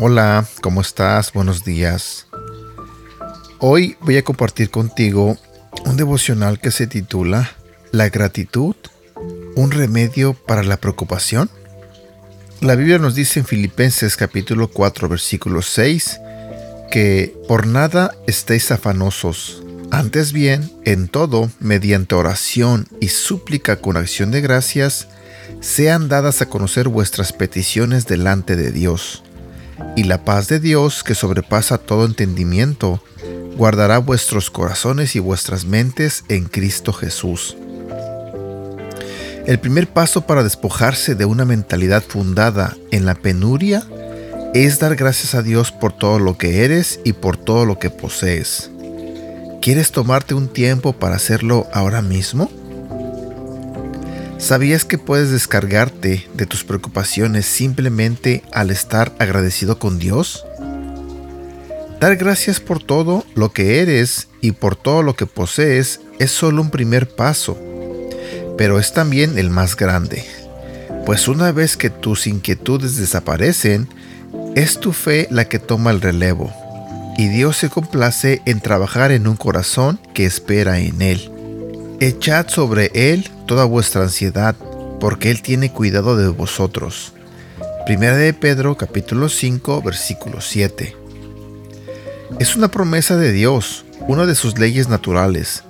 Hola, ¿cómo estás? Buenos días. Hoy voy a compartir contigo un devocional que se titula La gratitud, un remedio para la preocupación. La Biblia nos dice en Filipenses capítulo 4 versículo 6 que por nada estéis afanosos, antes bien, en todo, mediante oración y súplica con acción de gracias, sean dadas a conocer vuestras peticiones delante de Dios y la paz de Dios, que sobrepasa todo entendimiento, guardará vuestros corazones y vuestras mentes en Cristo Jesús. El primer paso para despojarse de una mentalidad fundada en la penuria es dar gracias a Dios por todo lo que eres y por todo lo que posees. ¿Quieres tomarte un tiempo para hacerlo ahora mismo? ¿Sabías que puedes descargarte de tus preocupaciones simplemente al estar agradecido con Dios? Dar gracias por todo lo que eres y por todo lo que posees es solo un primer paso, pero es también el más grande, pues una vez que tus inquietudes desaparecen, es tu fe la que toma el relevo, y Dios se complace en trabajar en un corazón que espera en Él. Echad sobre Él toda vuestra ansiedad, porque Él tiene cuidado de vosotros. Primera de Pedro capítulo 5 versículo 7. Es una promesa de Dios, una de sus leyes naturales.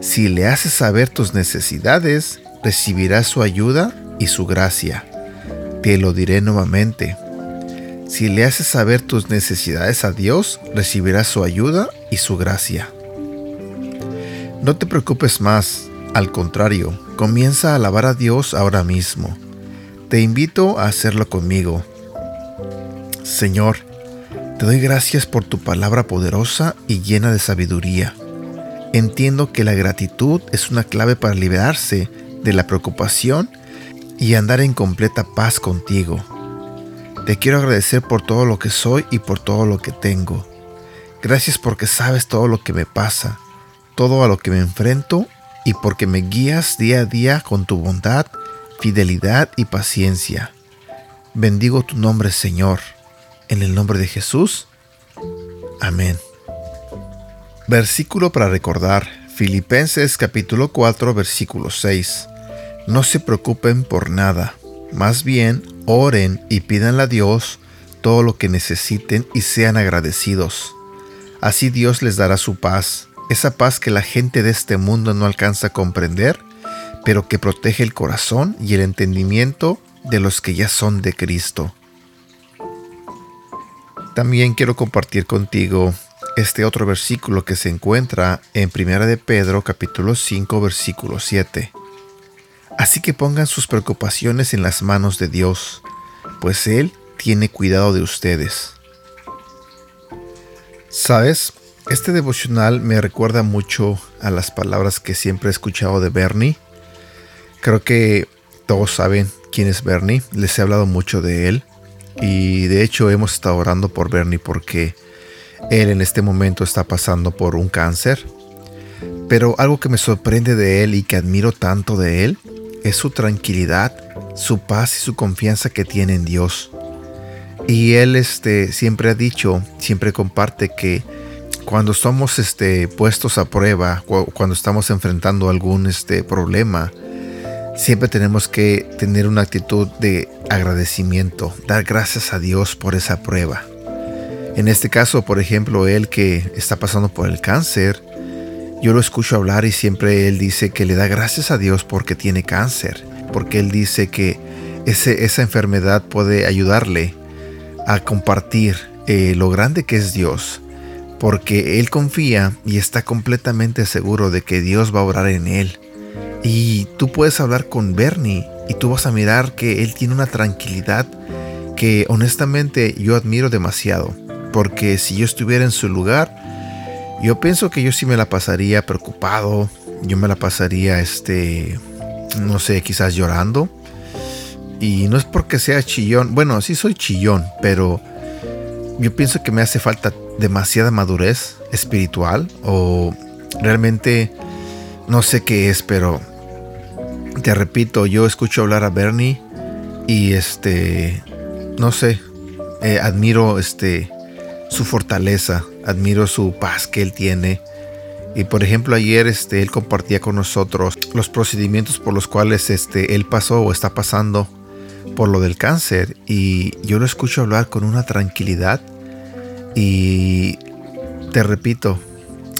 Si le haces saber tus necesidades, recibirás su ayuda y su gracia. Te lo diré nuevamente. Si le haces saber tus necesidades a Dios, recibirás su ayuda y su gracia. No te preocupes más, al contrario, comienza a alabar a Dios ahora mismo. Te invito a hacerlo conmigo. Señor, te doy gracias por tu palabra poderosa y llena de sabiduría. Entiendo que la gratitud es una clave para liberarse de la preocupación y andar en completa paz contigo. Te quiero agradecer por todo lo que soy y por todo lo que tengo. Gracias porque sabes todo lo que me pasa, todo a lo que me enfrento y porque me guías día a día con tu bondad, fidelidad y paciencia. Bendigo tu nombre, Señor. En el nombre de Jesús. Amén. Versículo para recordar. Filipenses capítulo 4 versículo 6. No se preocupen por nada, más bien oren y pídanle a Dios todo lo que necesiten y sean agradecidos. Así Dios les dará su paz esa paz que la gente de este mundo no alcanza a comprender, pero que protege el corazón y el entendimiento de los que ya son de Cristo. También quiero compartir contigo este otro versículo que se encuentra en 1 de Pedro capítulo 5 versículo 7. Así que pongan sus preocupaciones en las manos de Dios, pues Él tiene cuidado de ustedes. ¿Sabes? Este devocional me recuerda mucho a las palabras que siempre he escuchado de Bernie. Creo que todos saben quién es Bernie, les he hablado mucho de él y de hecho hemos estado orando por Bernie porque él en este momento está pasando por un cáncer. Pero algo que me sorprende de él y que admiro tanto de él es su tranquilidad, su paz y su confianza que tiene en Dios. Y él este, siempre ha dicho, siempre comparte que cuando estamos este, puestos a prueba, cuando estamos enfrentando algún este, problema, siempre tenemos que tener una actitud de agradecimiento, dar gracias a Dios por esa prueba. En este caso, por ejemplo, él que está pasando por el cáncer, yo lo escucho hablar y siempre él dice que le da gracias a Dios porque tiene cáncer, porque él dice que esa enfermedad puede ayudarle a compartir eh, lo grande que es Dios porque él confía y está completamente seguro de que Dios va a orar en él. Y tú puedes hablar con Bernie y tú vas a mirar que él tiene una tranquilidad que honestamente yo admiro demasiado. Porque si yo estuviera en su lugar, yo pienso que yo sí me la pasaría preocupado, yo me la pasaría, este, no sé, quizás llorando. Y no es porque sea chillón, bueno, sí soy chillón, pero yo pienso que me hace falta demasiada madurez espiritual o realmente no sé qué es, pero te repito, yo escucho hablar a Bernie y este, no sé, eh, admiro este su fortaleza, admiro su paz que él tiene. Y por ejemplo ayer este, él compartía con nosotros los procedimientos por los cuales este, él pasó o está pasando por lo del cáncer. Y yo lo escucho hablar con una tranquilidad. Y te repito,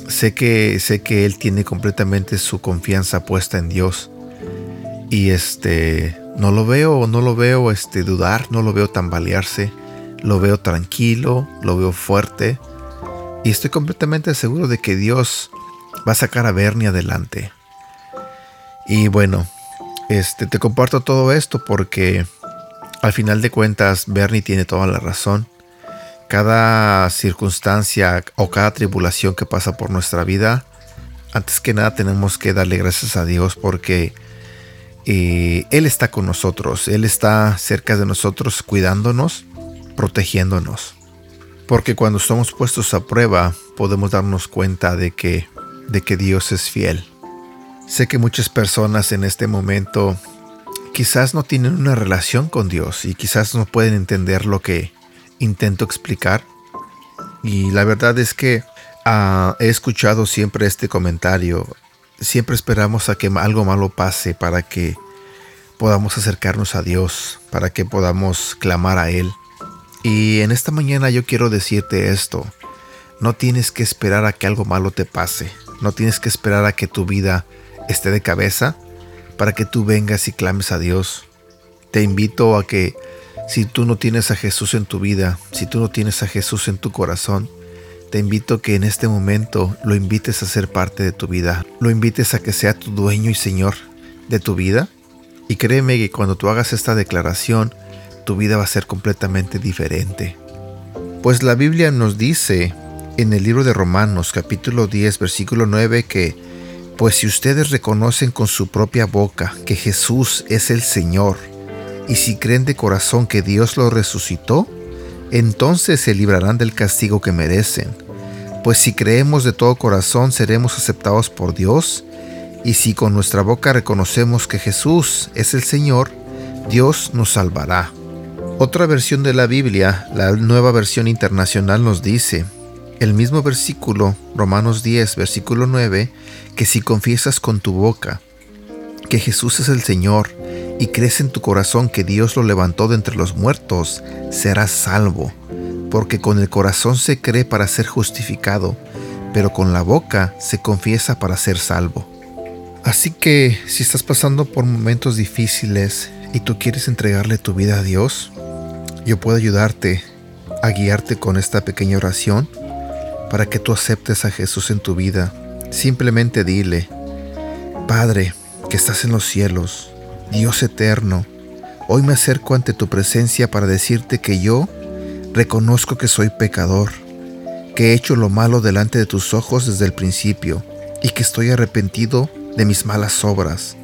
sé que, sé que él tiene completamente su confianza puesta en Dios. Y este, no lo veo, no lo veo este, dudar, no lo veo tambalearse. Lo veo tranquilo, lo veo fuerte. Y estoy completamente seguro de que Dios va a sacar a Bernie adelante. Y bueno, este, te comparto todo esto porque al final de cuentas Bernie tiene toda la razón. Cada circunstancia o cada tribulación que pasa por nuestra vida, antes que nada tenemos que darle gracias a Dios porque eh, Él está con nosotros, Él está cerca de nosotros cuidándonos, protegiéndonos. Porque cuando estamos puestos a prueba podemos darnos cuenta de que, de que Dios es fiel. Sé que muchas personas en este momento quizás no tienen una relación con Dios y quizás no pueden entender lo que intento explicar. Y la verdad es que ah, he escuchado siempre este comentario. Siempre esperamos a que algo malo pase para que podamos acercarnos a Dios, para que podamos clamar a Él. Y en esta mañana yo quiero decirte esto. No tienes que esperar a que algo malo te pase. No tienes que esperar a que tu vida esté de cabeza para que tú vengas y clames a Dios. Te invito a que si tú no tienes a Jesús en tu vida, si tú no tienes a Jesús en tu corazón, te invito que en este momento lo invites a ser parte de tu vida, lo invites a que sea tu dueño y Señor de tu vida. Y créeme que cuando tú hagas esta declaración, tu vida va a ser completamente diferente. Pues la Biblia nos dice en el libro de Romanos capítulo 10 versículo 9 que pues si ustedes reconocen con su propia boca que Jesús es el Señor, y si creen de corazón que Dios lo resucitó, entonces se librarán del castigo que merecen. Pues si creemos de todo corazón seremos aceptados por Dios, y si con nuestra boca reconocemos que Jesús es el Señor, Dios nos salvará. Otra versión de la Biblia, la nueva versión internacional, nos dice, el mismo versículo, Romanos 10, versículo 9, que si confiesas con tu boca que Jesús es el Señor y crees en tu corazón que Dios lo levantó de entre los muertos, serás salvo, porque con el corazón se cree para ser justificado, pero con la boca se confiesa para ser salvo. Así que si estás pasando por momentos difíciles y tú quieres entregarle tu vida a Dios, yo puedo ayudarte a guiarte con esta pequeña oración para que tú aceptes a Jesús en tu vida. Simplemente dile, Padre, que estás en los cielos, Dios eterno, hoy me acerco ante tu presencia para decirte que yo reconozco que soy pecador, que he hecho lo malo delante de tus ojos desde el principio y que estoy arrepentido de mis malas obras.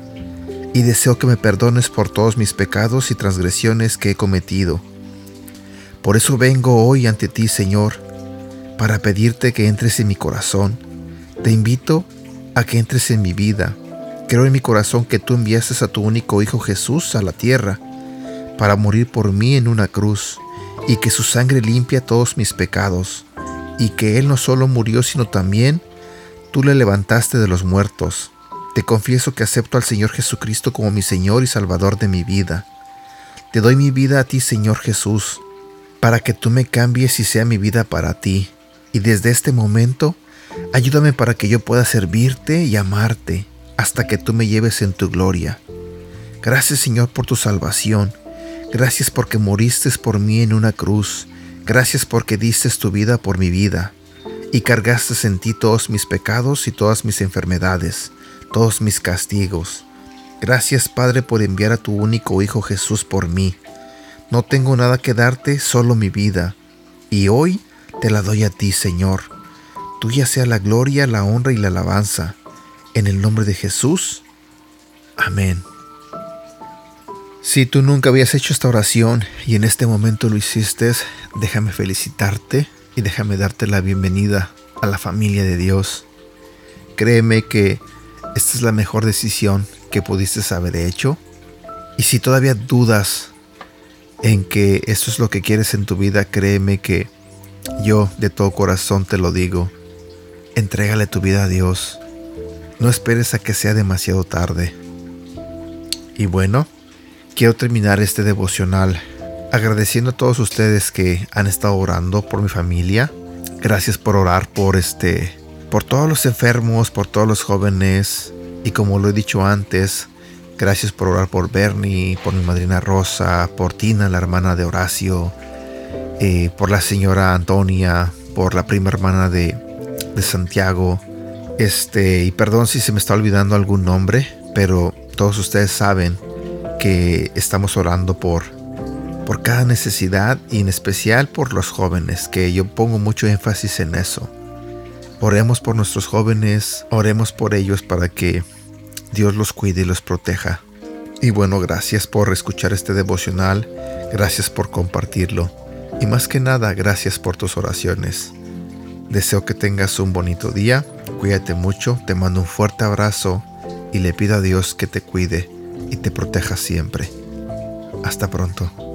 Y deseo que me perdones por todos mis pecados y transgresiones que he cometido. Por eso vengo hoy ante ti, Señor, para pedirte que entres en mi corazón. Te invito a que entres en mi vida. Creo en mi corazón que tú enviaste a tu único Hijo Jesús a la tierra para morir por mí en una cruz y que su sangre limpia todos mis pecados y que Él no solo murió sino también tú le levantaste de los muertos. Te confieso que acepto al Señor Jesucristo como mi Señor y Salvador de mi vida. Te doy mi vida a ti, Señor Jesús, para que tú me cambies y sea mi vida para ti y desde este momento, ayúdame para que yo pueda servirte y amarte hasta que tú me lleves en tu gloria. Gracias Señor por tu salvación. Gracias porque moriste por mí en una cruz. Gracias porque diste tu vida por mi vida y cargaste en ti todos mis pecados y todas mis enfermedades, todos mis castigos. Gracias Padre por enviar a tu único Hijo Jesús por mí. No tengo nada que darte, solo mi vida. Y hoy te la doy a ti, Señor. Tuya sea la gloria, la honra y la alabanza. En el nombre de Jesús. Amén. Si tú nunca habías hecho esta oración y en este momento lo hiciste, déjame felicitarte y déjame darte la bienvenida a la familia de Dios. Créeme que esta es la mejor decisión que pudiste haber hecho. Y si todavía dudas en que esto es lo que quieres en tu vida, créeme que yo de todo corazón te lo digo. Entrégale tu vida a Dios. No esperes a que sea demasiado tarde. Y bueno, quiero terminar este devocional agradeciendo a todos ustedes que han estado orando por mi familia. Gracias por orar por este por todos los enfermos, por todos los jóvenes y como lo he dicho antes, gracias por orar por Bernie, por mi madrina Rosa, por Tina, la hermana de Horacio, eh, por la señora Antonia, por la prima hermana de, de Santiago. Este, y perdón si se me está olvidando algún nombre, pero todos ustedes saben que estamos orando por, por cada necesidad y en especial por los jóvenes, que yo pongo mucho énfasis en eso. Oremos por nuestros jóvenes, oremos por ellos para que Dios los cuide y los proteja. Y bueno, gracias por escuchar este devocional, gracias por compartirlo y más que nada, gracias por tus oraciones. Deseo que tengas un bonito día, cuídate mucho, te mando un fuerte abrazo y le pido a Dios que te cuide y te proteja siempre. Hasta pronto.